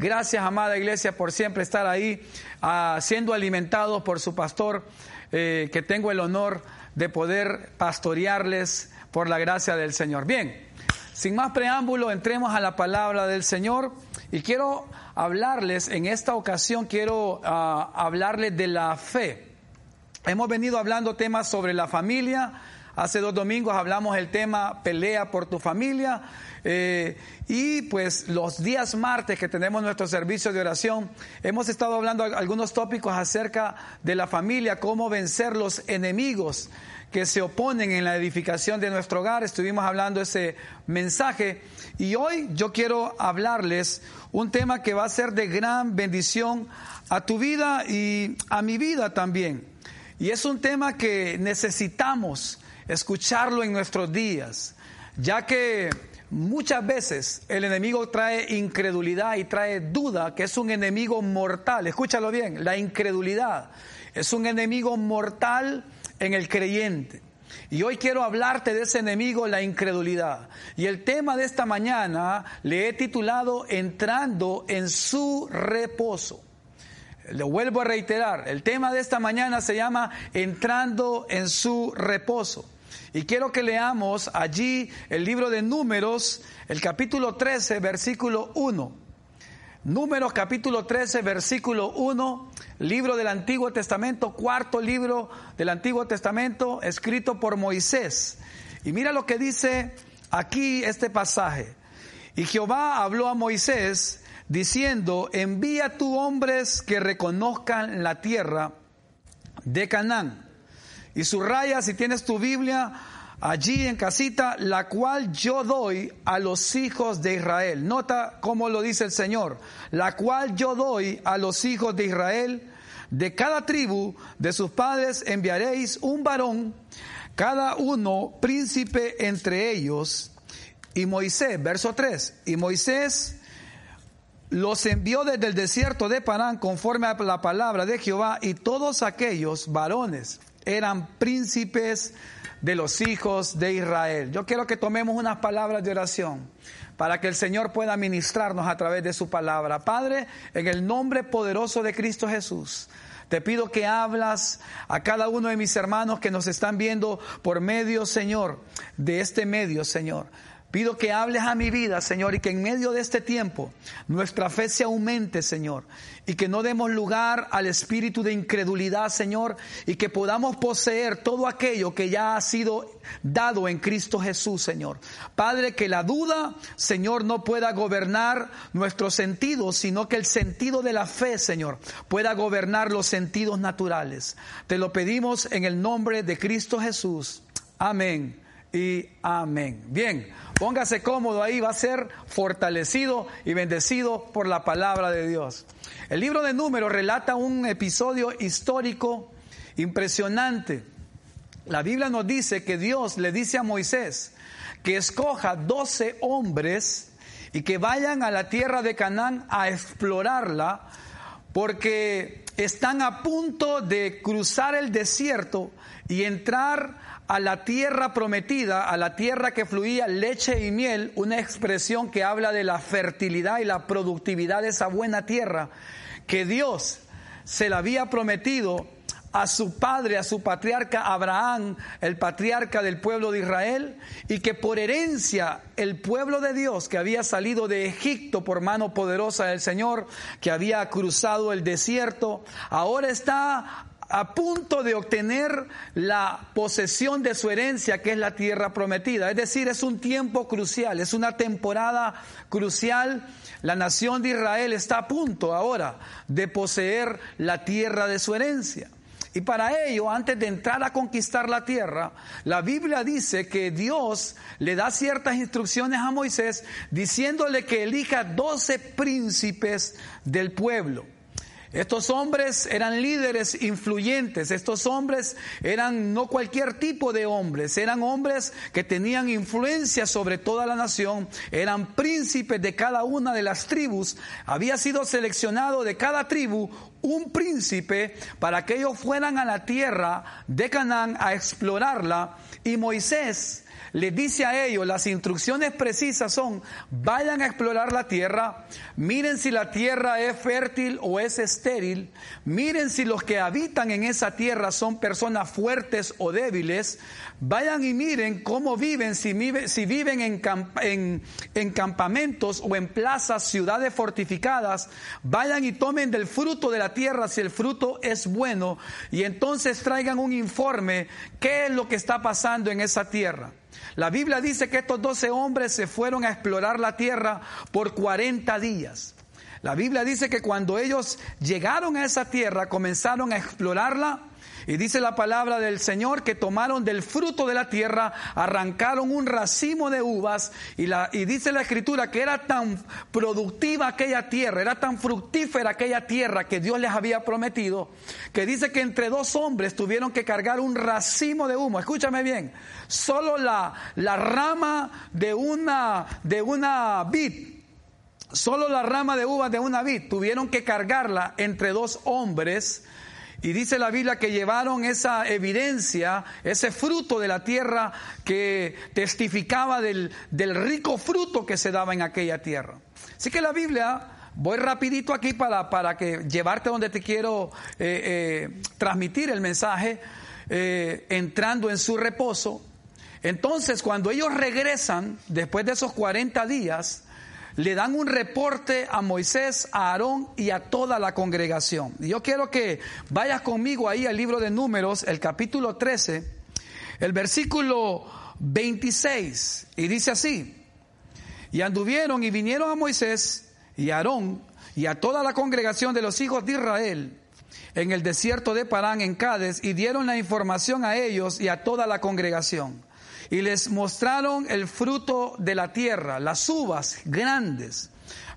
Gracias, amada iglesia, por siempre estar ahí, uh, siendo alimentados por su pastor, eh, que tengo el honor de poder pastorearles por la gracia del Señor. Bien, sin más preámbulo, entremos a la palabra del Señor y quiero hablarles, en esta ocasión quiero uh, hablarles de la fe. Hemos venido hablando temas sobre la familia, Hace dos domingos hablamos el tema pelea por tu familia. Eh, y pues los días martes que tenemos nuestro servicio de oración, hemos estado hablando algunos tópicos acerca de la familia, cómo vencer los enemigos que se oponen en la edificación de nuestro hogar. Estuvimos hablando ese mensaje y hoy yo quiero hablarles un tema que va a ser de gran bendición a tu vida y a mi vida también. Y es un tema que necesitamos escucharlo en nuestros días, ya que muchas veces el enemigo trae incredulidad y trae duda, que es un enemigo mortal. Escúchalo bien, la incredulidad es un enemigo mortal en el creyente. Y hoy quiero hablarte de ese enemigo, la incredulidad. Y el tema de esta mañana le he titulado Entrando en su reposo. Lo vuelvo a reiterar, el tema de esta mañana se llama Entrando en su reposo. Y quiero que leamos allí el libro de Números, el capítulo 13, versículo 1. Números capítulo 13, versículo 1, libro del Antiguo Testamento, cuarto libro del Antiguo Testamento, escrito por Moisés. Y mira lo que dice aquí este pasaje. Y Jehová habló a Moisés diciendo, envía tú hombres que reconozcan la tierra de Canaán y subraya si tienes tu Biblia allí en casita, la cual yo doy a los hijos de Israel. Nota cómo lo dice el Señor, la cual yo doy a los hijos de Israel. De cada tribu de sus padres enviaréis un varón, cada uno príncipe entre ellos. Y Moisés, verso 3, y Moisés los envió desde el desierto de Parán conforme a la palabra de Jehová y todos aquellos varones eran príncipes de los hijos de Israel. Yo quiero que tomemos unas palabras de oración para que el Señor pueda ministrarnos a través de su palabra. Padre, en el nombre poderoso de Cristo Jesús. Te pido que hablas a cada uno de mis hermanos que nos están viendo por medio, Señor, de este medio, Señor. Pido que hables a mi vida, Señor, y que en medio de este tiempo nuestra fe se aumente, Señor, y que no demos lugar al espíritu de incredulidad, Señor, y que podamos poseer todo aquello que ya ha sido dado en Cristo Jesús, Señor. Padre, que la duda, Señor, no pueda gobernar nuestros sentidos, sino que el sentido de la fe, Señor, pueda gobernar los sentidos naturales. Te lo pedimos en el nombre de Cristo Jesús. Amén y amén. Bien, póngase cómodo ahí, va a ser fortalecido y bendecido por la palabra de Dios. El libro de números relata un episodio histórico impresionante. La Biblia nos dice que Dios le dice a Moisés que escoja 12 hombres y que vayan a la tierra de Canaán a explorarla porque están a punto de cruzar el desierto y entrar a la tierra prometida, a la tierra que fluía leche y miel, una expresión que habla de la fertilidad y la productividad de esa buena tierra que Dios se la había prometido a su padre, a su patriarca Abraham, el patriarca del pueblo de Israel, y que por herencia el pueblo de Dios que había salido de Egipto por mano poderosa del Señor, que había cruzado el desierto, ahora está a punto de obtener la posesión de su herencia, que es la tierra prometida. Es decir, es un tiempo crucial, es una temporada crucial. La nación de Israel está a punto ahora de poseer la tierra de su herencia. Y para ello, antes de entrar a conquistar la tierra, la Biblia dice que Dios le da ciertas instrucciones a Moisés diciéndole que elija doce príncipes del pueblo. Estos hombres eran líderes influyentes, estos hombres eran no cualquier tipo de hombres, eran hombres que tenían influencia sobre toda la nación, eran príncipes de cada una de las tribus, había sido seleccionado de cada tribu un príncipe para que ellos fueran a la tierra de Canaán a explorarla. Y Moisés les dice a ellos, las instrucciones precisas son, vayan a explorar la tierra, miren si la tierra es fértil o es estéril, miren si los que habitan en esa tierra son personas fuertes o débiles, vayan y miren cómo viven, si, viven en, en campamentos o en plazas, ciudades fortificadas, vayan y tomen del fruto de la tierra si el fruto es bueno y entonces traigan un informe qué es lo que está pasando en esa tierra. La Biblia dice que estos doce hombres se fueron a explorar la tierra por 40 días. La Biblia dice que cuando ellos llegaron a esa tierra, comenzaron a explorarla y dice la palabra del Señor que tomaron del fruto de la tierra, arrancaron un racimo de uvas y, la, y dice la escritura que era tan productiva aquella tierra, era tan fructífera aquella tierra que Dios les había prometido, que dice que entre dos hombres tuvieron que cargar un racimo de humo. Escúchame bien, solo la, la rama de una, de una vid Solo la rama de uvas de una vid tuvieron que cargarla entre dos hombres y dice la Biblia que llevaron esa evidencia, ese fruto de la tierra que testificaba del, rico fruto que se daba en aquella tierra. Así que la Biblia, voy rapidito aquí para, para que llevarte donde te quiero eh, eh, transmitir el mensaje, eh, entrando en su reposo. Entonces, cuando ellos regresan, después de esos 40 días, le dan un reporte a Moisés, a Aarón y a toda la congregación. Y yo quiero que vayas conmigo ahí al libro de números, el capítulo 13, el versículo 26, y dice así, y anduvieron y vinieron a Moisés y a Aarón y a toda la congregación de los hijos de Israel en el desierto de Parán en Cádiz y dieron la información a ellos y a toda la congregación y les mostraron el fruto de la tierra, las uvas grandes.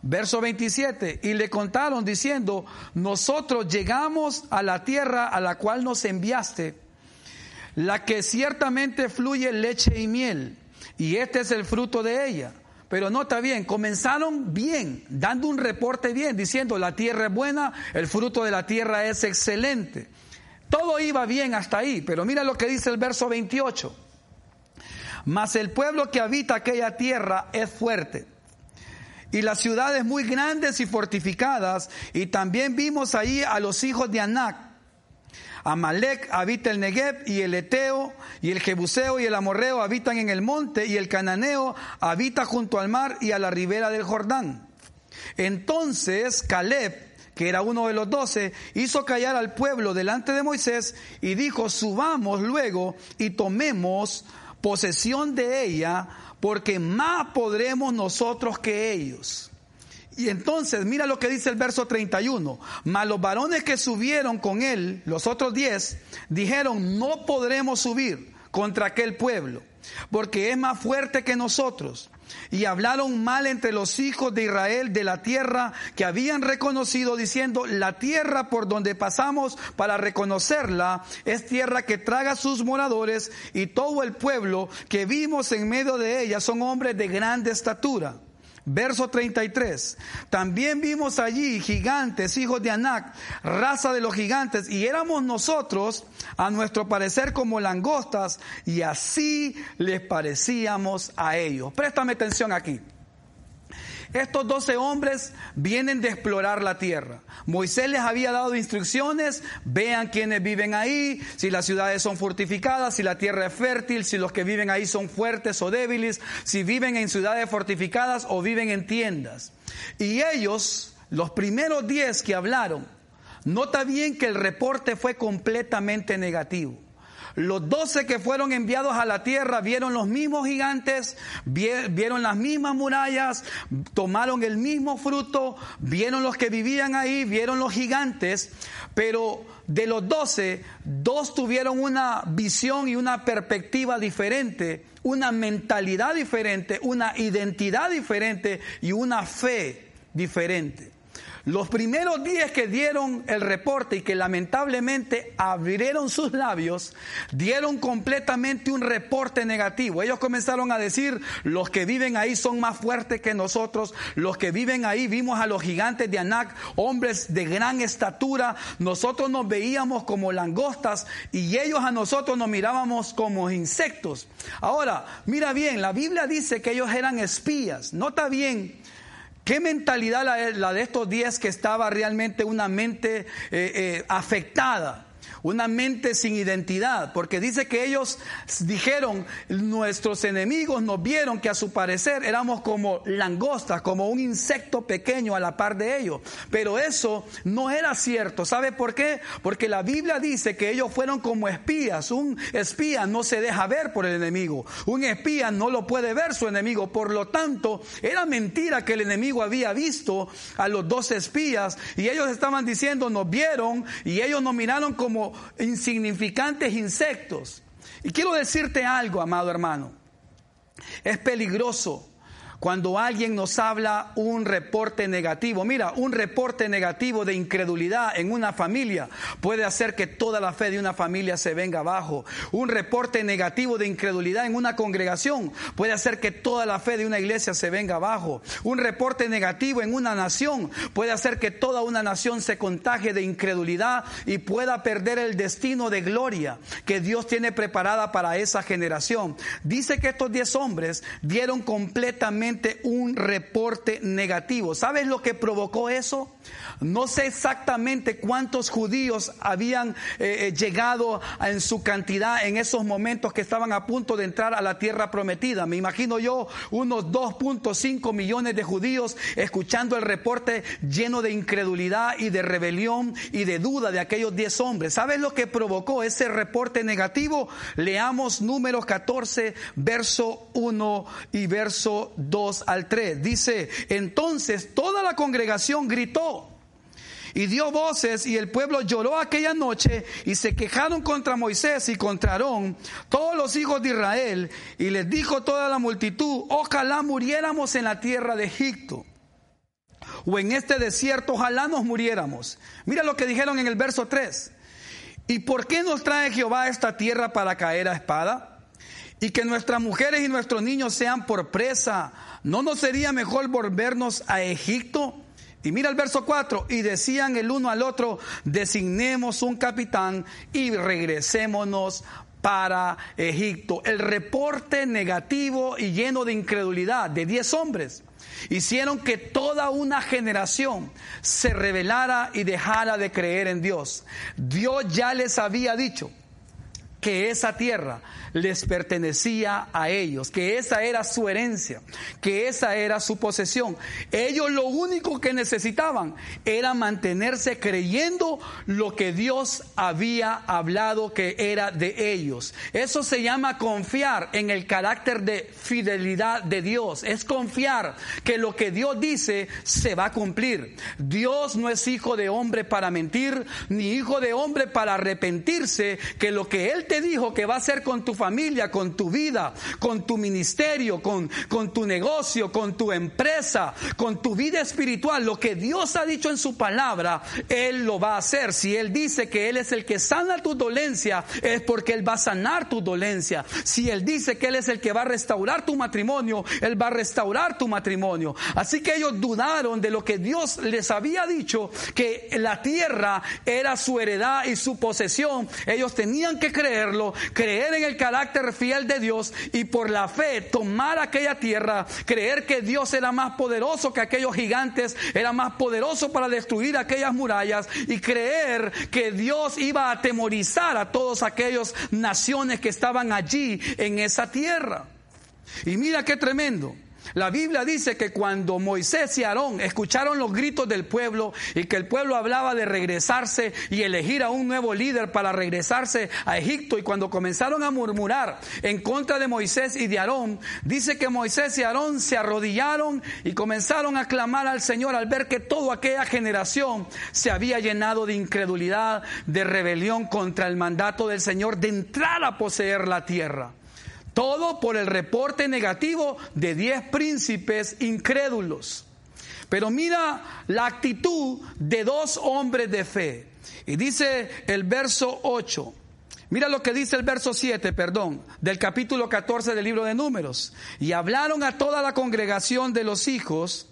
Verso 27, y le contaron diciendo, nosotros llegamos a la tierra a la cual nos enviaste, la que ciertamente fluye leche y miel, y este es el fruto de ella. Pero nota bien, comenzaron bien, dando un reporte bien, diciendo, la tierra es buena, el fruto de la tierra es excelente. Todo iba bien hasta ahí, pero mira lo que dice el verso 28. Mas el pueblo que habita aquella tierra es fuerte. Y las ciudades muy grandes y fortificadas. Y también vimos ahí a los hijos de Anac. Amalek habita el Negev y el Eteo y el Jebuseo y el Amorreo habitan en el monte y el Cananeo habita junto al mar y a la ribera del Jordán. Entonces Caleb, que era uno de los doce, hizo callar al pueblo delante de Moisés y dijo, subamos luego y tomemos posesión de ella, porque más podremos nosotros que ellos. Y entonces, mira lo que dice el verso 31. Mas los varones que subieron con él, los otros diez, dijeron, no podremos subir contra aquel pueblo, porque es más fuerte que nosotros y hablaron mal entre los hijos de Israel de la tierra que habían reconocido, diciendo, la tierra por donde pasamos para reconocerla es tierra que traga sus moradores y todo el pueblo que vimos en medio de ella son hombres de grande estatura. Verso 33. También vimos allí gigantes, hijos de Anac, raza de los gigantes, y éramos nosotros, a nuestro parecer, como langostas, y así les parecíamos a ellos. Préstame atención aquí. Estos doce hombres vienen de explorar la tierra. Moisés les había dado instrucciones, vean quiénes viven ahí, si las ciudades son fortificadas, si la tierra es fértil, si los que viven ahí son fuertes o débiles, si viven en ciudades fortificadas o viven en tiendas. Y ellos, los primeros diez que hablaron, nota bien que el reporte fue completamente negativo. Los doce que fueron enviados a la tierra vieron los mismos gigantes, vieron las mismas murallas, tomaron el mismo fruto, vieron los que vivían ahí, vieron los gigantes, pero de los doce, dos tuvieron una visión y una perspectiva diferente, una mentalidad diferente, una identidad diferente y una fe diferente. Los primeros días que dieron el reporte y que lamentablemente abrieron sus labios, dieron completamente un reporte negativo. Ellos comenzaron a decir, los que viven ahí son más fuertes que nosotros, los que viven ahí vimos a los gigantes de Anac, hombres de gran estatura, nosotros nos veíamos como langostas y ellos a nosotros nos mirábamos como insectos. Ahora, mira bien, la Biblia dice que ellos eran espías. Nota bien ¿Qué mentalidad la, de estos días que estaba realmente una mente eh, eh, afectada? Una mente sin identidad, porque dice que ellos dijeron, nuestros enemigos nos vieron que a su parecer éramos como langostas, como un insecto pequeño a la par de ellos, pero eso no era cierto. ¿Sabe por qué? Porque la Biblia dice que ellos fueron como espías, un espía no se deja ver por el enemigo, un espía no lo puede ver su enemigo, por lo tanto, era mentira que el enemigo había visto a los dos espías. Y ellos estaban diciendo, nos vieron y ellos nos miraron como insignificantes insectos. Y quiero decirte algo, amado hermano. Es peligroso cuando alguien nos habla un reporte negativo, mira, un reporte negativo de incredulidad en una familia puede hacer que toda la fe de una familia se venga abajo. Un reporte negativo de incredulidad en una congregación puede hacer que toda la fe de una iglesia se venga abajo. Un reporte negativo en una nación puede hacer que toda una nación se contagie de incredulidad y pueda perder el destino de gloria que Dios tiene preparada para esa generación. Dice que estos diez hombres dieron completamente un reporte negativo. ¿Sabes lo que provocó eso? No sé exactamente cuántos judíos habían eh, eh, llegado en su cantidad en esos momentos que estaban a punto de entrar a la tierra prometida. Me imagino yo unos 2.5 millones de judíos escuchando el reporte lleno de incredulidad y de rebelión y de duda de aquellos 10 hombres. ¿Sabes lo que provocó ese reporte negativo? Leamos números 14, verso 1 y verso 2 al 3. Dice, entonces toda la congregación gritó y dio voces y el pueblo lloró aquella noche y se quejaron contra Moisés y contra Aarón, todos los hijos de Israel, y les dijo toda la multitud, ojalá muriéramos en la tierra de Egipto. O en este desierto, ojalá nos muriéramos. Mira lo que dijeron en el verso 3. ¿Y por qué nos trae Jehová esta tierra para caer a espada? Y que nuestras mujeres y nuestros niños sean por presa ¿no nos sería mejor volvernos a Egipto? Y mira el verso 4, y decían el uno al otro, designemos un capitán y regresémonos para Egipto. El reporte negativo y lleno de incredulidad de 10 hombres hicieron que toda una generación se rebelara y dejara de creer en Dios. Dios ya les había dicho que esa tierra les pertenecía a ellos, que esa era su herencia, que esa era su posesión. Ellos lo único que necesitaban era mantenerse creyendo lo que Dios había hablado que era de ellos. Eso se llama confiar en el carácter de fidelidad de Dios. Es confiar que lo que Dios dice se va a cumplir. Dios no es hijo de hombre para mentir, ni hijo de hombre para arrepentirse, que lo que Él te dijo que va a hacer con tu familia, con tu vida, con tu ministerio, con, con tu negocio, con tu empresa, con tu vida espiritual. Lo que Dios ha dicho en su palabra, Él lo va a hacer. Si Él dice que Él es el que sana tu dolencia, es porque Él va a sanar tu dolencia. Si Él dice que Él es el que va a restaurar tu matrimonio, Él va a restaurar tu matrimonio. Así que ellos dudaron de lo que Dios les había dicho, que la tierra era su heredad y su posesión. Ellos tenían que creer en el carácter fiel de Dios y por la fe tomar aquella tierra, creer que Dios era más poderoso que aquellos gigantes, era más poderoso para destruir aquellas murallas y creer que Dios iba a atemorizar a todas aquellas naciones que estaban allí en esa tierra. Y mira qué tremendo. La Biblia dice que cuando Moisés y Aarón escucharon los gritos del pueblo y que el pueblo hablaba de regresarse y elegir a un nuevo líder para regresarse a Egipto y cuando comenzaron a murmurar en contra de Moisés y de Aarón, dice que Moisés y Aarón se arrodillaron y comenzaron a clamar al Señor al ver que toda aquella generación se había llenado de incredulidad, de rebelión contra el mandato del Señor de entrar a poseer la tierra. Todo por el reporte negativo de diez príncipes incrédulos. Pero mira la actitud de dos hombres de fe. Y dice el verso 8. Mira lo que dice el verso 7, perdón, del capítulo 14 del libro de Números. Y hablaron a toda la congregación de los hijos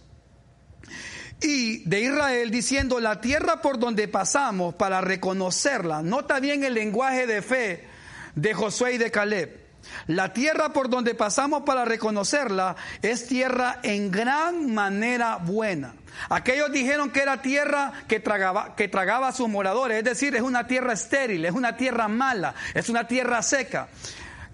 y de Israel diciendo, la tierra por donde pasamos para reconocerla. Nota bien el lenguaje de fe de Josué y de Caleb. La tierra por donde pasamos para reconocerla es tierra en gran manera buena. Aquellos dijeron que era tierra que tragaba, que tragaba a sus moradores, es decir, es una tierra estéril, es una tierra mala, es una tierra seca.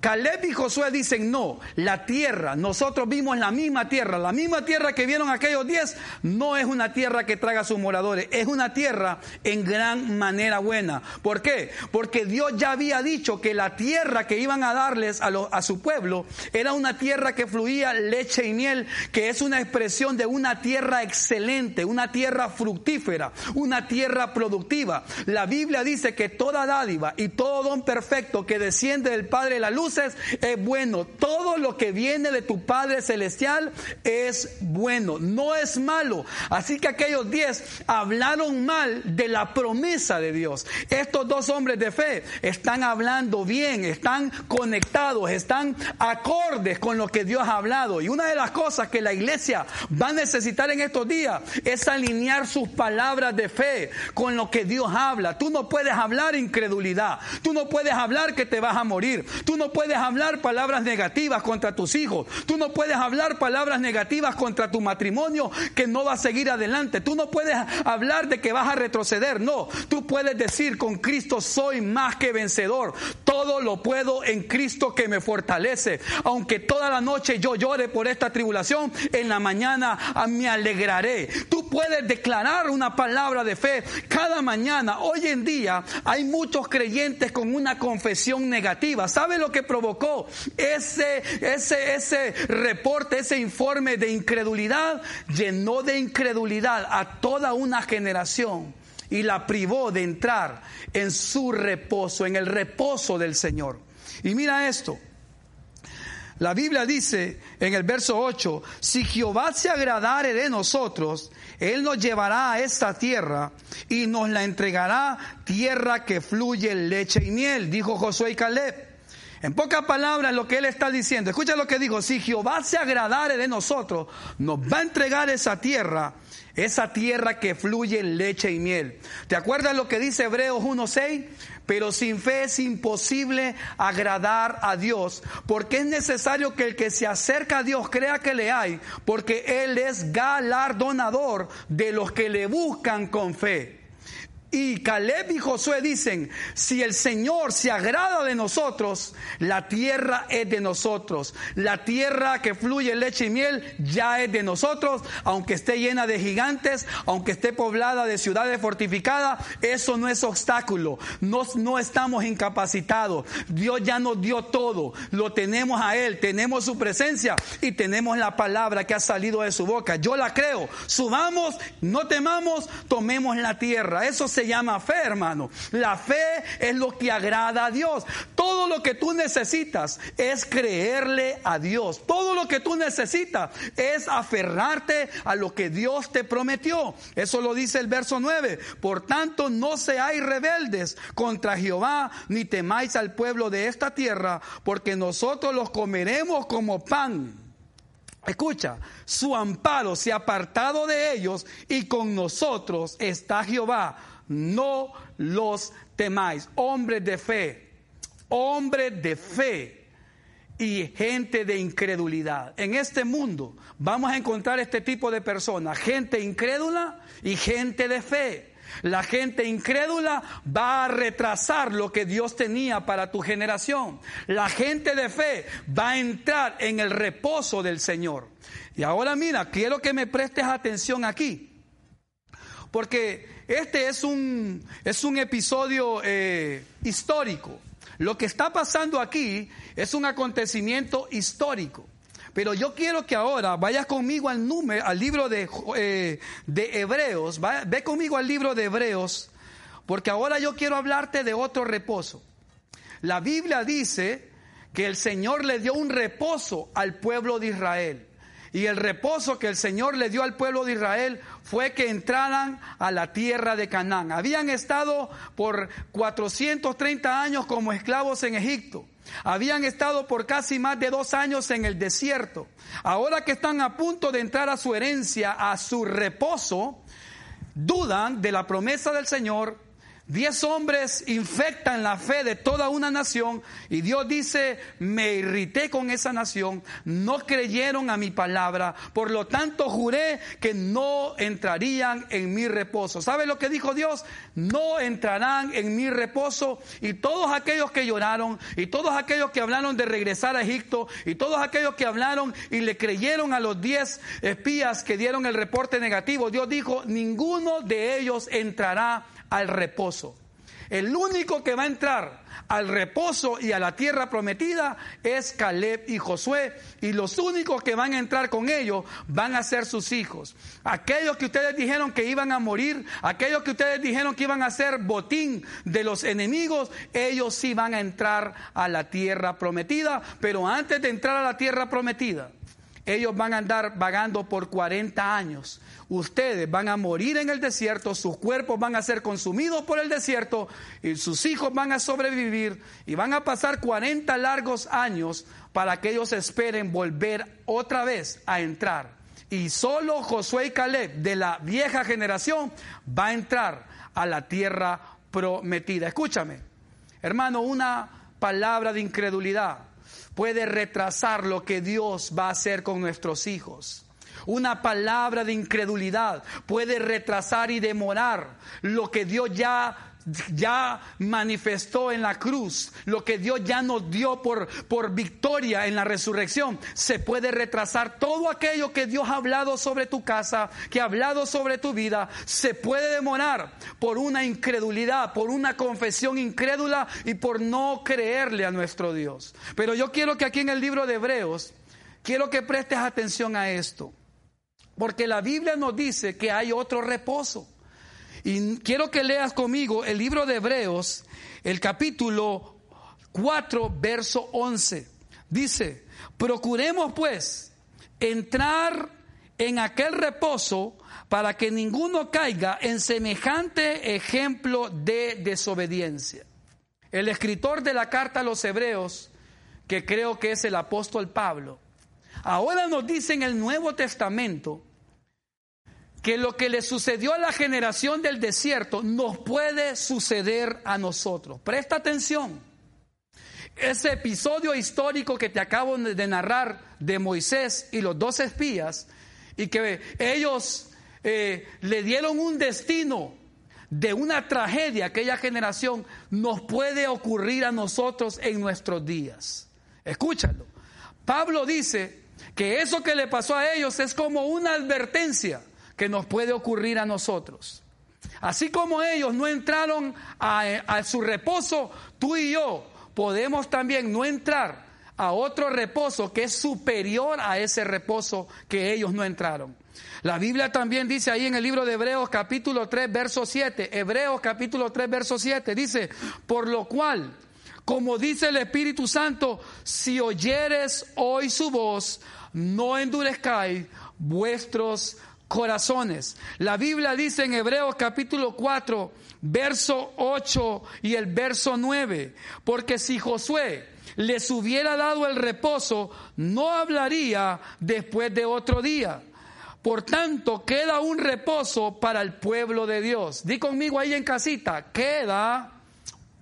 Caleb y Josué dicen, no, la tierra, nosotros vimos la misma tierra, la misma tierra que vieron aquellos diez, no es una tierra que traga a sus moradores, es una tierra en gran manera buena. ¿Por qué? Porque Dios ya había dicho que la tierra que iban a darles a, su pueblo era una tierra que fluía leche y miel, que es una expresión de una tierra excelente, una tierra fructífera, una tierra productiva. La Biblia dice que toda dádiva y todo don perfecto que desciende del Padre de la luz, es bueno. Todo lo que viene de tu Padre Celestial es bueno, no es malo. Así que aquellos diez hablaron mal de la promesa de Dios. Estos dos hombres de fe están hablando bien, están conectados, están acordes con lo que Dios ha hablado. Y una de las cosas que la iglesia va a necesitar en estos días es alinear sus palabras de fe con lo que Dios habla. Tú no puedes hablar incredulidad. Tú no puedes hablar que te vas a morir. Tú no puedes hablar palabras negativas contra tus hijos. Tú no puedes hablar palabras negativas contra tu matrimonio que no va a seguir adelante. Tú no puedes hablar de que vas a retroceder. No, tú puedes decir con Cristo soy más que vencedor. Todo lo puedo en Cristo que me fortalece. Aunque toda la noche yo llore por esta tribulación, en la mañana me alegraré. Tú puedes declarar una palabra de fe cada mañana. Hoy en día hay muchos creyentes con una confesión negativa. ¿Sabe lo que provocó ese, ese, ese reporte, ese informe de incredulidad, llenó de incredulidad a toda una generación y la privó de entrar en su reposo, en el reposo del Señor. Y mira esto. La Biblia dice en el verso 8, si Jehová se agradare de nosotros, Él nos llevará a esta tierra y nos la entregará tierra que fluye leche y miel, dijo Josué y Caleb. En pocas palabras, lo que él está diciendo, escucha lo que dijo, si Jehová se agradare de nosotros, nos va a entregar esa tierra, esa tierra que fluye leche y miel. ¿Te acuerdas lo que dice Hebreos 1.6? Pero sin fe es imposible agradar a Dios, porque es necesario que el que se acerca a Dios crea que le hay, porque Él es galardonador de los que le buscan con fe. Y Caleb y Josué dicen, si el Señor se agrada de nosotros, la tierra es de nosotros. La tierra que fluye leche y miel ya es de nosotros, aunque esté llena de gigantes, aunque esté poblada de ciudades fortificadas, eso no es obstáculo. No, no estamos incapacitados. Dios ya nos dio todo. Lo tenemos a Él, tenemos su presencia y tenemos la palabra que ha salido de su boca. Yo la creo. Subamos, no temamos, tomemos la tierra. Eso se llama fe, hermano. La fe es lo que agrada a Dios. Todo lo que tú necesitas es creerle a Dios. Todo lo que tú necesitas es aferrarte a lo que Dios te prometió. Eso lo dice el verso 9. Por tanto, no seáis rebeldes contra Jehová, ni temáis al pueblo de esta tierra, porque nosotros los comeremos como pan. Escucha, su amparo se ha apartado de ellos y con nosotros está Jehová no los temáis. Hombres de fe, hombres de fe y gente de incredulidad. En este mundo vamos a encontrar este tipo de personas, gente incrédula y gente de fe. La gente incrédula va a retrasar lo que Dios tenía para tu generación. La gente de fe va a entrar en el reposo del Señor. Y ahora mira, quiero que me prestes atención aquí. Porque este es un, es un episodio eh, histórico. Lo que está pasando aquí es un acontecimiento histórico. Pero yo quiero que ahora vayas conmigo al número, al libro de, eh, de Hebreos, ve conmigo al libro de Hebreos, porque ahora yo quiero hablarte de otro reposo. La Biblia dice que el Señor le dio un reposo al pueblo de Israel. Y el reposo que el Señor le dio al pueblo de Israel fue que entraran a la tierra de Canaán. Habían estado por 430 años como esclavos en Egipto. Habían estado por casi más de dos años en el desierto. Ahora que están a punto de entrar a su herencia, a su reposo, dudan de la promesa del Señor Diez hombres infectan la fe de toda una nación y Dios dice, me irrité con esa nación, no creyeron a mi palabra, por lo tanto juré que no entrarían en mi reposo. ¿Sabe lo que dijo Dios? No entrarán en mi reposo y todos aquellos que lloraron y todos aquellos que hablaron de regresar a Egipto y todos aquellos que hablaron y le creyeron a los diez espías que dieron el reporte negativo, Dios dijo, ninguno de ellos entrará al reposo. El único que va a entrar al reposo y a la tierra prometida es Caleb y Josué. Y los únicos que van a entrar con ellos van a ser sus hijos. Aquellos que ustedes dijeron que iban a morir, aquellos que ustedes dijeron que iban a ser botín de los enemigos, ellos sí van a entrar a la tierra prometida. Pero antes de entrar a la tierra prometida, ellos van a andar vagando por 40 años ustedes van a morir en el desierto, sus cuerpos van a ser consumidos por el desierto y sus hijos van a sobrevivir y van a pasar 40 largos años para que ellos esperen volver otra vez a entrar. Y solo Josué y Caleb de la vieja generación va a entrar a la tierra prometida. Escúchame, hermano, una palabra de incredulidad puede retrasar lo que Dios va a hacer con nuestros hijos. Una palabra de incredulidad puede retrasar y demorar lo que Dios ya ya manifestó en la cruz, lo que Dios ya nos dio por, por victoria en la resurrección, se puede retrasar todo aquello que Dios ha hablado sobre tu casa, que ha hablado sobre tu vida, se puede demorar por una incredulidad, por una confesión incrédula y por no creerle a nuestro Dios. Pero yo quiero que aquí en el libro de Hebreos, quiero que prestes atención a esto. Porque la Biblia nos dice que hay otro reposo. Y quiero que leas conmigo el libro de Hebreos, el capítulo 4, verso 11. Dice, procuremos pues entrar en aquel reposo para que ninguno caiga en semejante ejemplo de desobediencia. El escritor de la carta a los Hebreos, que creo que es el apóstol Pablo, Ahora nos dice en el Nuevo Testamento que lo que le sucedió a la generación del desierto nos puede suceder a nosotros. Presta atención. Ese episodio histórico que te acabo de narrar de Moisés y los dos espías, y que ellos eh, le dieron un destino de una tragedia a aquella generación, nos puede ocurrir a nosotros en nuestros días. Escúchalo. Pablo dice que eso que le pasó a ellos es como una advertencia que nos puede ocurrir a nosotros. Así como ellos no entraron a, su reposo, tú y yo podemos también no entrar a otro reposo que es superior a ese reposo que ellos no entraron. La Biblia también dice ahí en el libro de Hebreos capítulo 3 verso 7, Hebreos capítulo 3 verso 7, dice, por lo cual, como dice el Espíritu Santo, si oyeres hoy su voz, no endurezcáis vuestros corazones. La Biblia dice en Hebreos capítulo 4, verso 8 y el verso 9, porque si Josué les hubiera dado el reposo, no hablaría después de otro día. Por tanto, queda un reposo para el pueblo de Dios. Di conmigo ahí en casita, queda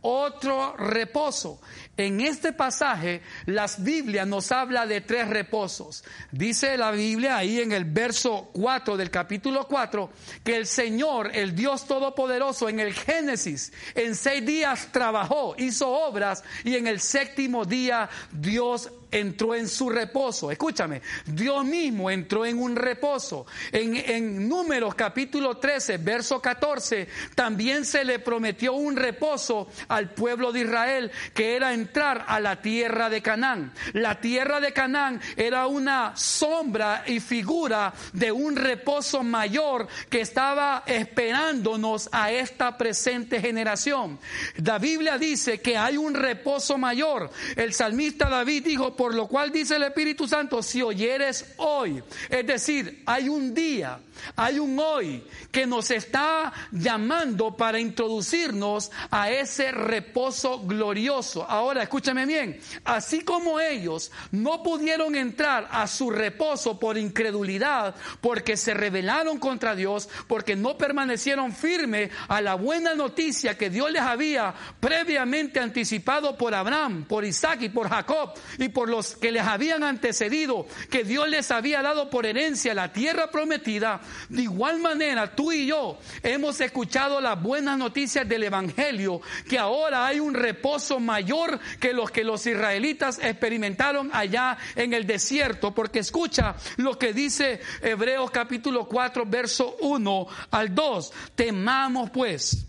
otro reposo. En este pasaje, las Biblias nos habla de tres reposos. Dice la Biblia ahí en el verso 4 del capítulo 4 que el Señor, el Dios Todopoderoso, en el Génesis, en seis días trabajó, hizo obras y en el séptimo día Dios entró en su reposo. Escúchame, Dios mismo entró en un reposo. En, Números capítulo 13, verso 14, también se le prometió un reposo al pueblo de Israel, que era entrar a la tierra de Canaán. La tierra de Canaán era una sombra y figura de un reposo mayor que estaba esperándonos a esta presente generación. La Biblia dice que hay un reposo mayor. El salmista David dijo, por lo cual dice el Espíritu Santo, si oyeres hoy, es decir, hay un día, hay un hoy que nos está llamando para introducirnos a ese reposo glorioso. Ahora, escúchame bien, así como ellos no pudieron entrar a su reposo por incredulidad, porque se rebelaron contra Dios, porque no permanecieron firmes a la buena noticia que Dios les había previamente anticipado por Abraham, por Isaac y por Jacob y por los que les habían antecedido, que Dios les había dado por herencia la tierra prometida, de igual manera tú y yo hemos escuchado las buenas noticias del Evangelio, que ahora hay un reposo mayor que los que los israelitas experimentaron allá en el desierto, porque escucha lo que dice Hebreos capítulo 4, verso 1 al 2, temamos pues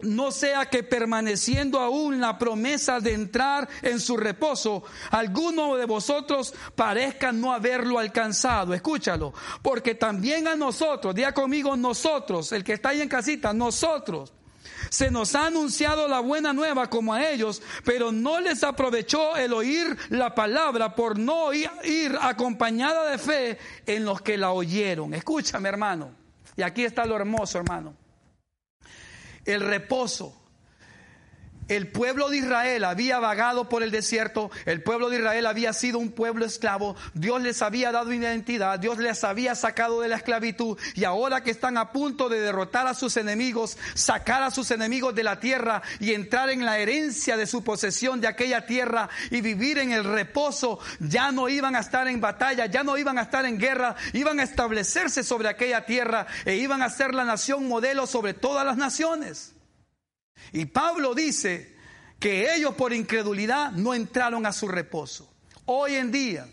no sea que permaneciendo aún la promesa de entrar en su reposo, alguno de vosotros parezca no haberlo alcanzado. Escúchalo, porque también a nosotros, diga conmigo nosotros, el que está ahí en casita, nosotros, se nos ha anunciado la buena nueva como a ellos, pero no les aprovechó el oír la palabra por no ir acompañada de fe en los que la oyeron. Escúchame, hermano. Y aquí está lo hermoso, hermano el reposo el pueblo de Israel había vagado por el desierto, el pueblo de Israel había sido un pueblo esclavo, Dios les había dado identidad, Dios les había sacado de la esclavitud y ahora que están a punto de derrotar a sus enemigos, sacar a sus enemigos de la tierra y entrar en la herencia de su posesión de aquella tierra y vivir en el reposo, ya no iban a estar en batalla, ya no iban a estar en guerra, iban a establecerse sobre aquella tierra e iban a ser la nación modelo sobre todas las naciones. Y Pablo dice que ellos por incredulidad no entraron a su reposo. Hoy en día,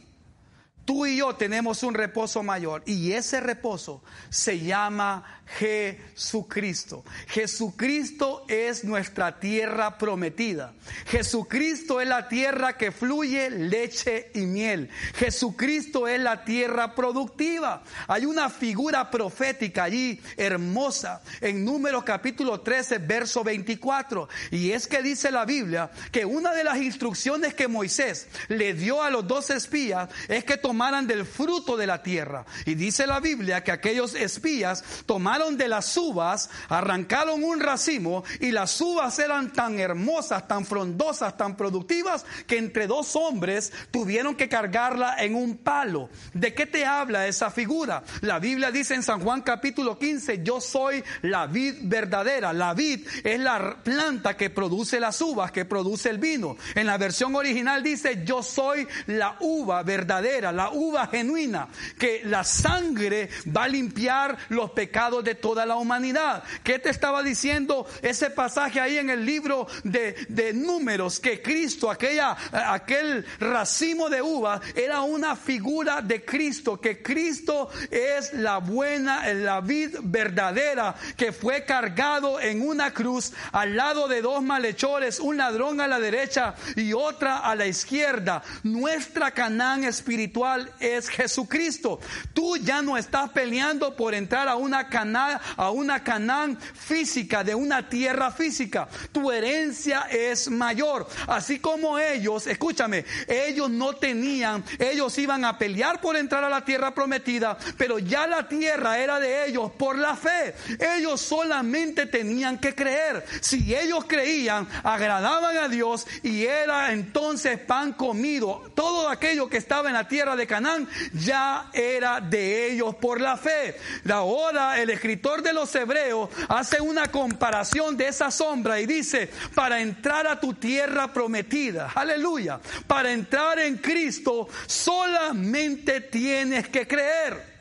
tú y yo tenemos un reposo mayor y ese reposo se llama Jesucristo. Jesucristo es nuestra tierra prometida. Jesucristo es la tierra que fluye leche y miel. Jesucristo es la tierra productiva. Hay una figura profética allí hermosa en Números capítulo 13, verso 24. Y es que dice la Biblia que una de las instrucciones que Moisés le dio a los dos espías es que del fruto de la tierra. Y dice la Biblia que aquellos espías tomaron de las uvas, arrancaron un racimo y las uvas eran tan hermosas, tan frondosas, tan productivas que entre dos hombres tuvieron que cargarla en un palo. ¿De qué te habla esa figura? La Biblia dice en San Juan capítulo 15, yo soy la vid verdadera. La vid es la planta que produce las uvas, que produce el vino. En la versión original dice, yo soy la uva verdadera, la uva genuina, que la sangre va a limpiar los pecados de toda la humanidad. ¿Qué te estaba diciendo ese pasaje ahí en el libro de, de números? Que Cristo, aquella, aquel racimo de uvas, era una figura de Cristo, que Cristo es la buena, la vid verdadera, que fue cargado en una cruz al lado de dos malhechores, un ladrón a la derecha y otra a la izquierda. Nuestra Canaán espiritual es Jesucristo. Tú ya no estás peleando por entrar a una Canaán a una Canaán física, de una tierra física. Tu herencia es mayor. Así como ellos, escúchame, ellos no tenían, ellos iban a pelear por entrar a la tierra prometida, pero ya la tierra era de ellos por la fe. Ellos solamente tenían que creer. Si ellos creían, agradaban a Dios y era entonces pan comido. Todo aquello que estaba en la tierra de de Canaán ya era de ellos por la fe. Ahora el escritor de los Hebreos hace una comparación de esa sombra y dice, para entrar a tu tierra prometida, aleluya, para entrar en Cristo solamente tienes que creer.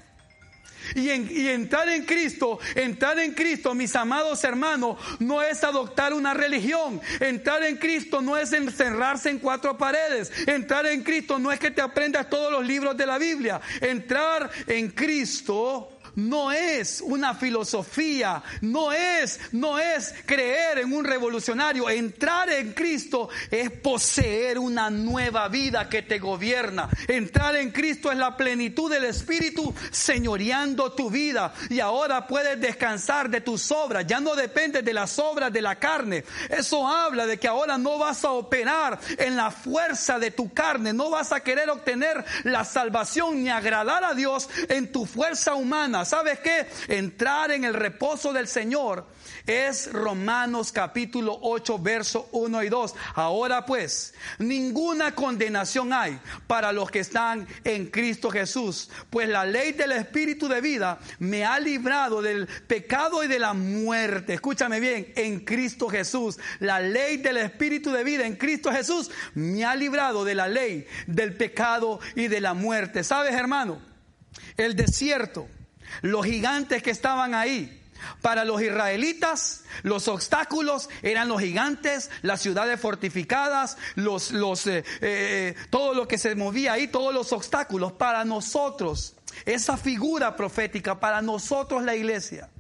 Y, entrar en Cristo, entrar en Cristo, mis amados hermanos, no es adoptar una religión. Entrar en Cristo no es encerrarse en cuatro paredes. Entrar en Cristo no es que te aprendas todos los libros de la Biblia. Entrar en Cristo no es una filosofía, no es, no es creer en un revolucionario. Entrar en Cristo es poseer una nueva vida que te gobierna. Entrar en Cristo es la plenitud del Espíritu señoreando tu vida. Y ahora puedes descansar de tus obras. Ya no depende de las obras de la carne. Eso habla de que ahora no vas a operar en la fuerza de tu carne. No vas a querer obtener la salvación ni agradar a Dios en tu fuerza humana. ¿Sabes qué? Entrar en el reposo del Señor es Romanos capítulo 8, verso 1 y 2. Ahora pues, ninguna condenación hay para los que están en Cristo Jesús, pues la ley del Espíritu de vida me ha librado del pecado y de la muerte. Escúchame bien, en Cristo Jesús. La ley del Espíritu de vida en Cristo Jesús me ha librado de la ley del pecado y de la muerte. ¿Sabes, hermano? El desierto los gigantes que estaban ahí. Para los israelitas, los obstáculos eran los gigantes, las ciudades fortificadas, los, los, eh, eh, todo lo que se movía ahí, todos los obstáculos. Para nosotros, esa figura profética, para nosotros la iglesia,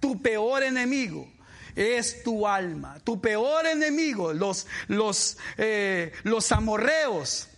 tu peor enemigo es tu alma, tu peor enemigo, los, los, eh, los amorreos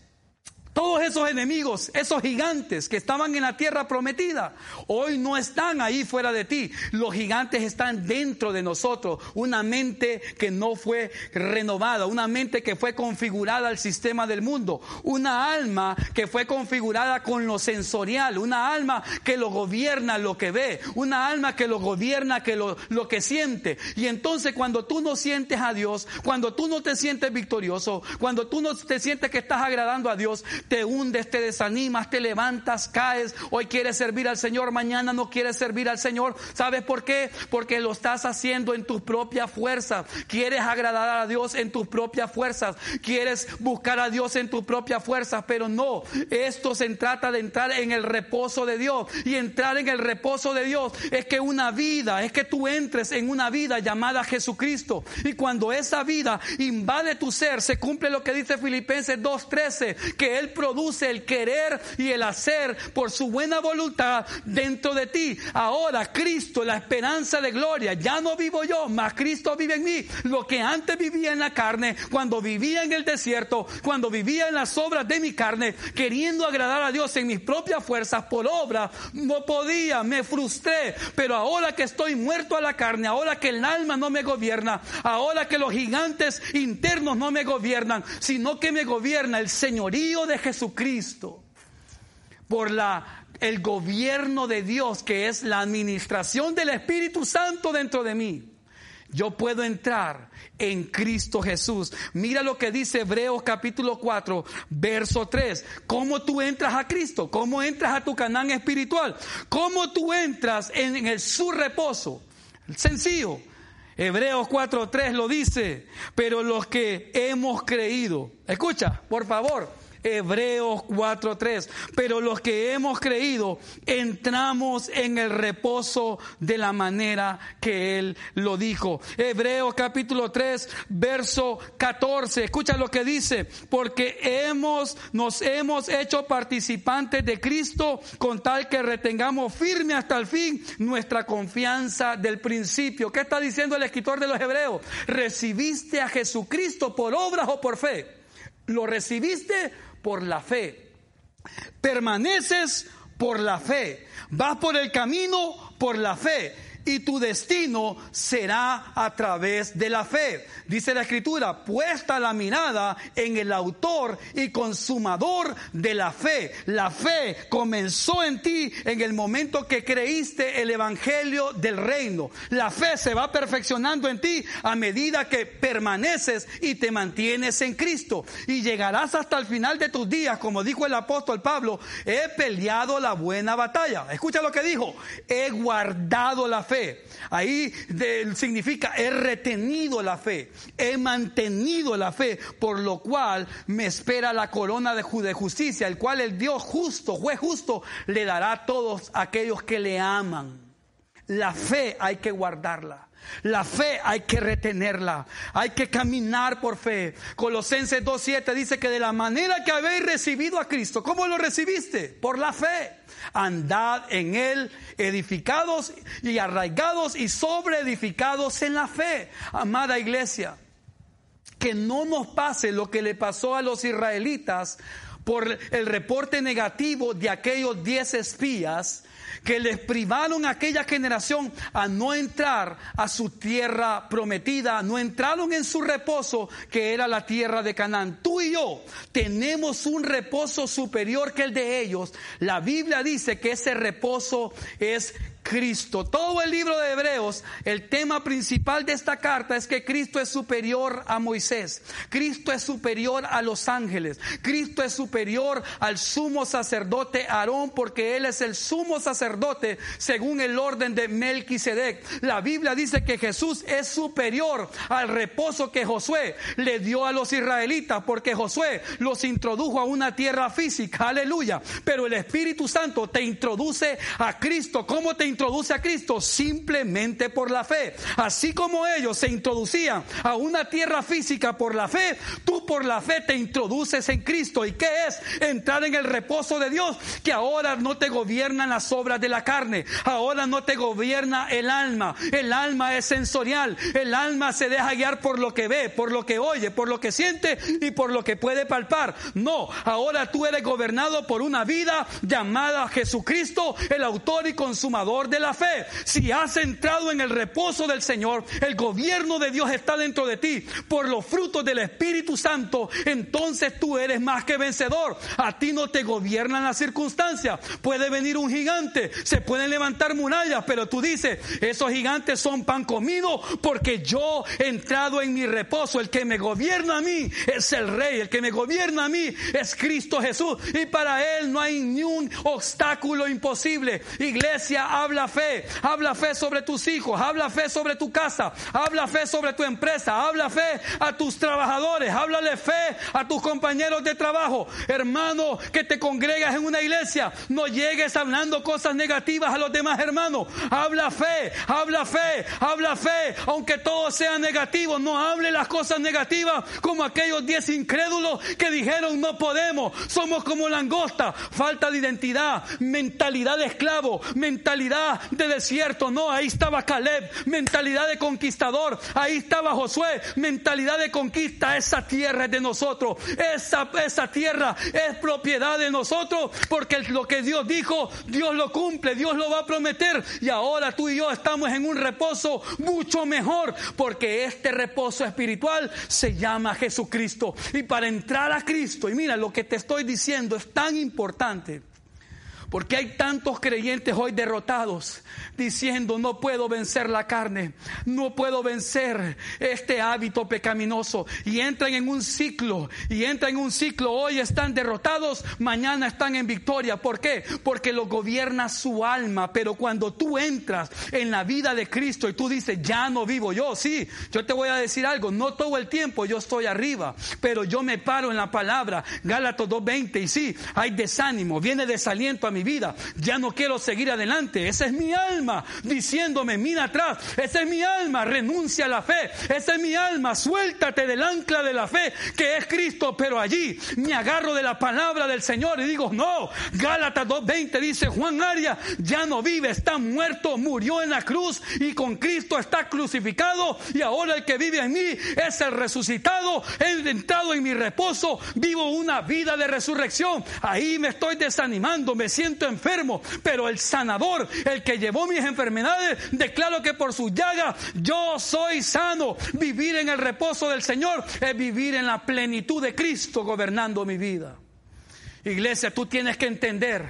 todos esos enemigos, esos gigantes que estaban en la tierra prometida, hoy no están ahí fuera de ti. Los gigantes están dentro de nosotros. Una mente que no fue renovada, una mente que fue configurada al sistema del mundo, una alma que fue configurada con lo sensorial, una alma que lo gobierna lo que ve, una alma que lo gobierna que lo, lo que siente. Y entonces cuando tú no sientes a Dios, cuando tú no te sientes victorioso, cuando tú no te sientes que estás agradando a Dios, te hundes, te desanimas, te levantas, caes. Hoy quieres servir al Señor, mañana no quieres servir al Señor. ¿Sabes por qué? Porque lo estás haciendo en tus propias fuerzas. Quieres agradar a Dios en tus propias fuerzas. Quieres buscar a Dios en tus propias fuerzas, pero no. Esto se trata de entrar en el reposo de Dios. Y entrar en el reposo de Dios es que una vida, es que tú entres en una vida llamada Jesucristo. Y cuando esa vida invade tu ser, se cumple lo que dice Filipenses 2.13, que Él produce el querer y el hacer por su buena voluntad dentro de ti. Ahora Cristo, la esperanza de gloria, ya no vivo yo, mas Cristo vive en mí. Lo que antes vivía en la carne, cuando vivía en el desierto, cuando vivía en las obras de mi carne, queriendo agradar a Dios en mis propias fuerzas por obra, no podía, me frustré. Pero ahora que estoy muerto a la carne, ahora que el alma no me gobierna, ahora que los gigantes internos no me gobiernan, sino que me gobierna el señorío de Jesucristo, por la, el gobierno de Dios, que es la administración del Espíritu Santo dentro de mí, yo puedo entrar en Cristo Jesús. Mira lo que dice Hebreos capítulo 4, verso 3. ¿Cómo tú entras a Cristo? ¿Cómo entras a tu canal espiritual? ¿Cómo tú entras en, el su reposo? Sencillo. Hebreos 4.3 lo dice, pero los que hemos creído, escucha, por favor, Hebreos 4:3. Pero los que hemos creído entramos en el reposo de la manera que Él lo dijo. Hebreos capítulo 3, verso 14. Escucha lo que dice. Porque hemos, nos hemos hecho participantes de Cristo con tal que retengamos firme hasta el fin nuestra confianza del principio. ¿Qué está diciendo el escritor de los Hebreos? ¿Recibiste a Jesucristo por obras o por fe? ¿Lo recibiste por la fe. Permaneces por la fe. Vas por el camino por la fe. Y tu destino será a través de la fe. Dice la escritura, puesta la mirada en el autor y consumador de la fe. La fe comenzó en ti en el momento que creíste el evangelio del reino. La fe se va perfeccionando en ti a medida que permaneces y te mantienes en Cristo. Y llegarás hasta el final de tus días, como dijo el apóstol Pablo, he peleado la buena batalla. Escucha lo que dijo, he guardado la fe. Ahí significa he retenido la fe, he mantenido la fe, por lo cual me espera la corona de, justicia, el cual el Dios justo, juez justo, le dará a todos aquellos que le aman. La fe hay que guardarla. La fe hay que retenerla, hay que caminar por fe. Colosenses 2.7 dice que de la manera que habéis recibido a Cristo, ¿cómo lo recibiste? Por la fe. Andad en él edificados y arraigados y sobreedificados en la fe. Amada iglesia, que no nos pase lo que le pasó a los israelitas por el reporte negativo de aquellos diez espías que les privaron a aquella generación a no entrar a su tierra prometida, no entraron en su reposo que era la tierra de Canaán. Tú y yo tenemos un reposo superior que el de ellos. La Biblia dice que ese reposo es Cristo. Todo el libro de Hebreos, el tema principal de esta carta es que Cristo es superior a Moisés, Cristo es superior a los ángeles, Cristo es superior al sumo sacerdote Aarón porque él es el sumo sacerdote según el orden de Melquisedec. La Biblia dice que Jesús es superior al reposo que Josué le dio a los israelitas porque Josué los introdujo a una tierra física, aleluya. Pero el Espíritu Santo te introduce a Cristo. ¿Cómo te introduce a Cristo simplemente por la fe. Así como ellos se introducían a una tierra física por la fe, tú por la fe te introduces en Cristo. ¿Y qué es? Entrar en el reposo de Dios, que ahora no te gobiernan las obras de la carne, ahora no te gobierna el alma. El alma es sensorial, el alma se deja guiar por lo que ve, por lo que oye, por lo que siente y por lo que puede palpar. No, ahora tú eres gobernado por una vida llamada Jesucristo, el autor y consumador de la fe. Si has entrado en el reposo del Señor, el gobierno de Dios está dentro de ti por los frutos del Espíritu Santo, entonces tú eres más que vencedor. A ti no te gobiernan las circunstancias. Puede venir un gigante, se pueden levantar murallas, pero tú dices, esos gigantes son pan comido porque yo he entrado en mi reposo. El que me gobierna a mí es el rey, el que me gobierna a mí es Cristo Jesús y para él no hay ni un obstáculo imposible. Iglesia, habla habla fe, habla fe sobre tus hijos, habla fe sobre tu casa, habla fe sobre tu empresa, habla fe a tus trabajadores, háblale fe a tus compañeros de trabajo. Hermano, que te congregas en una iglesia, no llegues hablando cosas negativas a los demás hermanos. Habla fe, habla fe, habla fe, aunque todo sea negativo, no hable las cosas negativas como aquellos diez incrédulos que dijeron no podemos, somos como langosta, falta de identidad, mentalidad de esclavo, mentalidad de desierto, no, ahí estaba Caleb, mentalidad de conquistador, ahí estaba Josué, mentalidad de conquista, esa tierra es de nosotros, esa, esa tierra es propiedad de nosotros, porque lo que Dios dijo, Dios lo cumple, Dios lo va a prometer, y ahora tú y yo estamos en un reposo mucho mejor, porque este reposo espiritual se llama Jesucristo, y para entrar a Cristo, y mira, lo que te estoy diciendo es tan importante, porque hay tantos creyentes hoy derrotados diciendo no puedo vencer la carne, no puedo vencer este hábito pecaminoso y entran en un ciclo y entran en un ciclo. Hoy están derrotados, mañana están en victoria. ¿Por qué? Porque lo gobierna su alma. Pero cuando tú entras en la vida de Cristo y tú dices ya no vivo yo, sí, yo te voy a decir algo, no todo el tiempo yo estoy arriba, pero yo me paro en la palabra, Gálatas 2.20 y sí, hay desánimo, viene desaliento a mi vida, ya no quiero seguir adelante, esa es mi alma diciéndome, mira atrás, esa es mi alma, renuncia a la fe, esa es mi alma, suéltate del ancla de la fe que es Cristo, pero allí me agarro de la palabra del Señor y digo, no, Gálatas 2.20 dice Juan Arias, ya no vive, está muerto, murió en la cruz y con Cristo está crucificado. Y ahora el que vive en mí es el resucitado, he entrado en mi reposo, vivo una vida de resurrección, ahí me estoy desanimando, me siento enfermo, pero el sanador, el que llevó mis enfermedades, declaro que por su llaga yo soy sano. Vivir en el reposo del Señor es vivir en la plenitud de Cristo gobernando mi vida. Iglesia, tú tienes que entender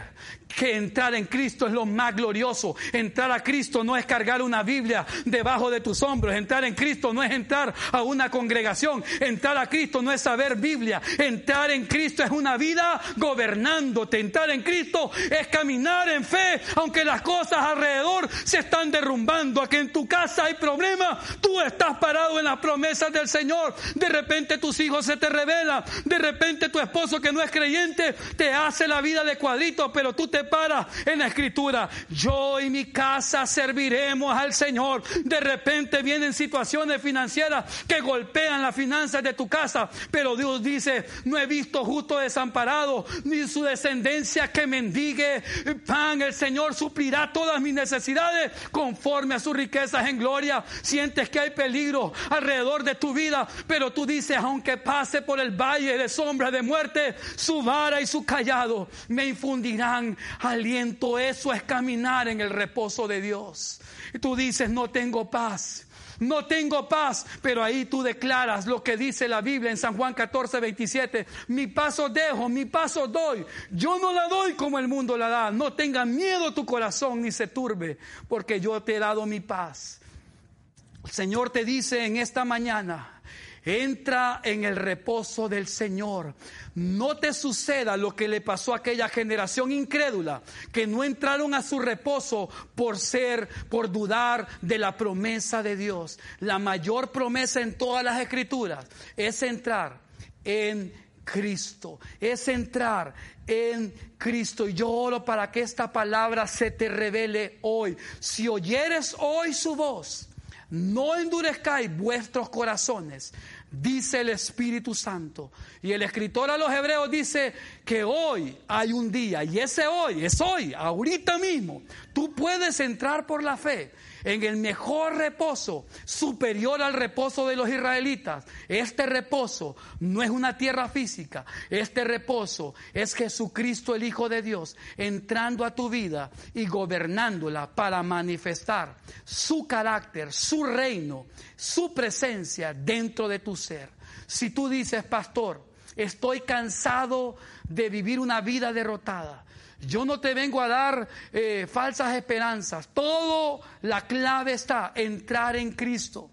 que entrar en Cristo es lo más glorioso. Entrar a Cristo no es cargar una Biblia debajo de tus hombros. Entrar en Cristo no es entrar a una congregación. Entrar a Cristo no es saber Biblia. Entrar en Cristo es una vida gobernándote. Entrar en Cristo es caminar en fe, aunque las cosas alrededor se están derrumbando. A que en tu casa hay problemas, tú estás parado en las promesas del Señor. De repente tus hijos se te revelan. De repente tu esposo que no es creyente te hace la vida de cuadrito, pero tú te para en la escritura, yo y mi casa serviremos al Señor. De repente vienen situaciones financieras que golpean las finanzas de tu casa, pero Dios dice, no he visto justo desamparado, ni su descendencia que mendigue pan. El Señor suplirá todas mis necesidades conforme a sus riquezas en gloria. Sientes que hay peligro alrededor de tu vida, pero tú dices, aunque pase por el valle de sombra de muerte, su vara y su callado me infundirán aliento. Eso es caminar en el reposo de Dios. Y tú dices, no tengo paz. No tengo paz, pero ahí tú declaras lo que dice la Biblia en San Juan 14, 27. Mi paso dejo, mi paso doy. Yo no la doy como el mundo la da. No tenga miedo tu corazón ni se turbe, porque yo te he dado mi paz. El Señor te dice en esta mañana, Entra en el reposo del Señor. No te suceda lo que le pasó a aquella generación incrédula, que no entraron a su reposo por ser, por dudar de la promesa de Dios. La mayor promesa en todas las escrituras es entrar en Cristo, es entrar en Cristo. Y yo oro para que esta palabra se te revele hoy. Si oyeres hoy su voz, no endurezcáis vuestros corazones, dice el Espíritu Santo. Y el escritor a los hebreos dice que hoy hay un día, y ese hoy, es hoy, ahorita mismo. Tú puedes entrar por la fe en el mejor reposo, superior al reposo de los israelitas. Este reposo no es una tierra física, este reposo es Jesucristo el Hijo de Dios entrando a tu vida y gobernándola para manifestar su carácter, su reino, su presencia dentro de tu ser. Si tú dices, pastor, estoy cansado de vivir una vida derrotada. Yo no te vengo a dar eh, falsas esperanzas. Todo la clave está entrar en Cristo,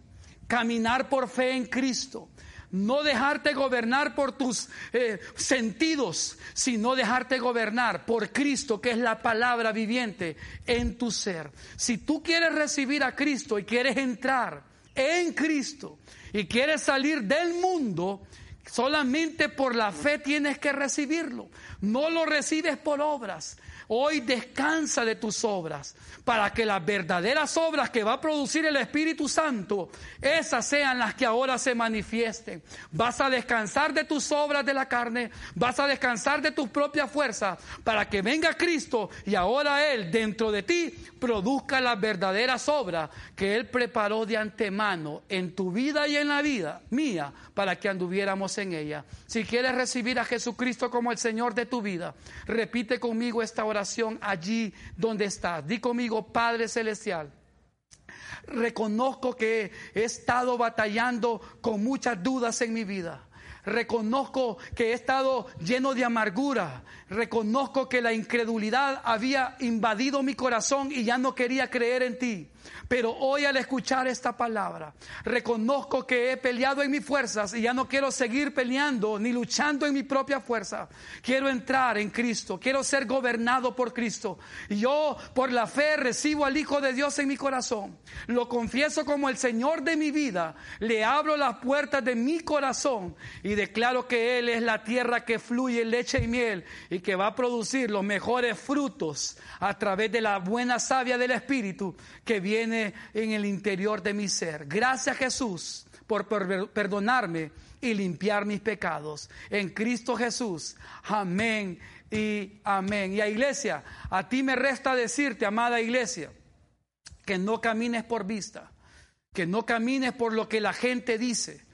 caminar por fe en Cristo. No dejarte gobernar por tus eh, sentidos, sino dejarte gobernar por Cristo, que es la palabra viviente en tu ser. Si tú quieres recibir a Cristo y quieres entrar en Cristo y quieres salir del mundo, Solamente por la fe tienes que recibirlo. No lo recibes por obras. Hoy descansa de tus obras para que las verdaderas obras que va a producir el Espíritu Santo, esas sean las que ahora se manifiesten. Vas a descansar de tus obras de la carne, vas a descansar de tus propias fuerzas para que venga Cristo y ahora Él dentro de ti produzca las verdaderas obras que Él preparó de antemano en tu vida y en la vida mía para que anduviéramos en ella. Si quieres recibir a Jesucristo como el Señor de tu vida, repite conmigo esta oración oración allí donde estás. Di conmigo, Padre Celestial. Reconozco que he estado batallando con muchas dudas en mi vida. Reconozco que he estado lleno de amargura. Reconozco que la incredulidad había invadido mi corazón y ya no quería creer en ti. Pero hoy al escuchar esta palabra, reconozco que he peleado en mis fuerzas y ya no quiero seguir peleando ni luchando en mi propia fuerza. Quiero entrar en Cristo, quiero ser gobernado por Cristo. Y yo por la fe recibo al Hijo de Dios en mi corazón. Lo confieso como el Señor de mi vida. Le abro las puertas de mi corazón y declaro que Él es la tierra que fluye leche y miel y que va a producir los mejores frutos a través de la buena savia del Espíritu que en el interior de mi ser. Gracias Jesús por perdonarme y limpiar mis pecados. En Cristo Jesús. Amén y amén. Y a iglesia, a ti me resta decirte, amada iglesia, que no camines por vista, que no camines por lo que la gente dice.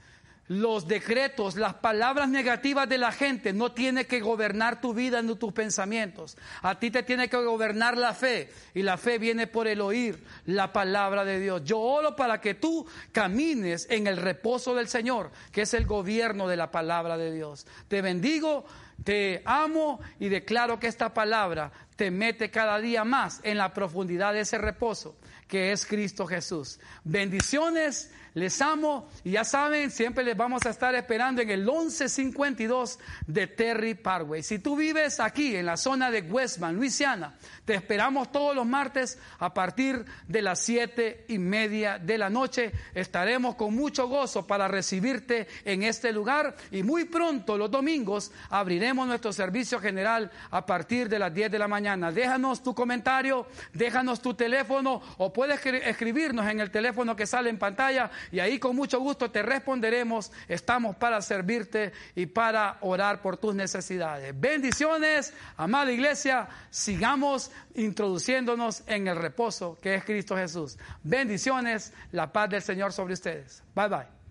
Los decretos, las palabras negativas de la gente no tiene que gobernar tu vida ni tus pensamientos. A ti te tiene que gobernar la fe y la fe viene por el oír la palabra de Dios. Yo oro para que tú camines en el reposo del Señor, que es el gobierno de la palabra de Dios. Te bendigo, te amo y declaro que esta palabra te mete cada día más en la profundidad de ese reposo que es Cristo Jesús. Bendiciones, les amo y ya saben, siempre les vamos a estar esperando en el 1152 de Terry Parkway. Si tú vives aquí en la zona de Westman, Luisiana, te esperamos todos los martes a partir de las siete y media de la noche. Estaremos con mucho gozo para recibirte en este lugar y muy pronto los domingos abriremos nuestro servicio general a partir de las 10 de la mañana. Déjanos tu comentario, déjanos tu teléfono o puedes escribirnos en el teléfono que sale en pantalla y ahí con mucho gusto te responderemos. Estamos para servirte y para orar por tus necesidades. Bendiciones, amada iglesia, sigamos introduciéndonos en el reposo que es Cristo Jesús. Bendiciones, la paz del Señor sobre ustedes. Bye bye.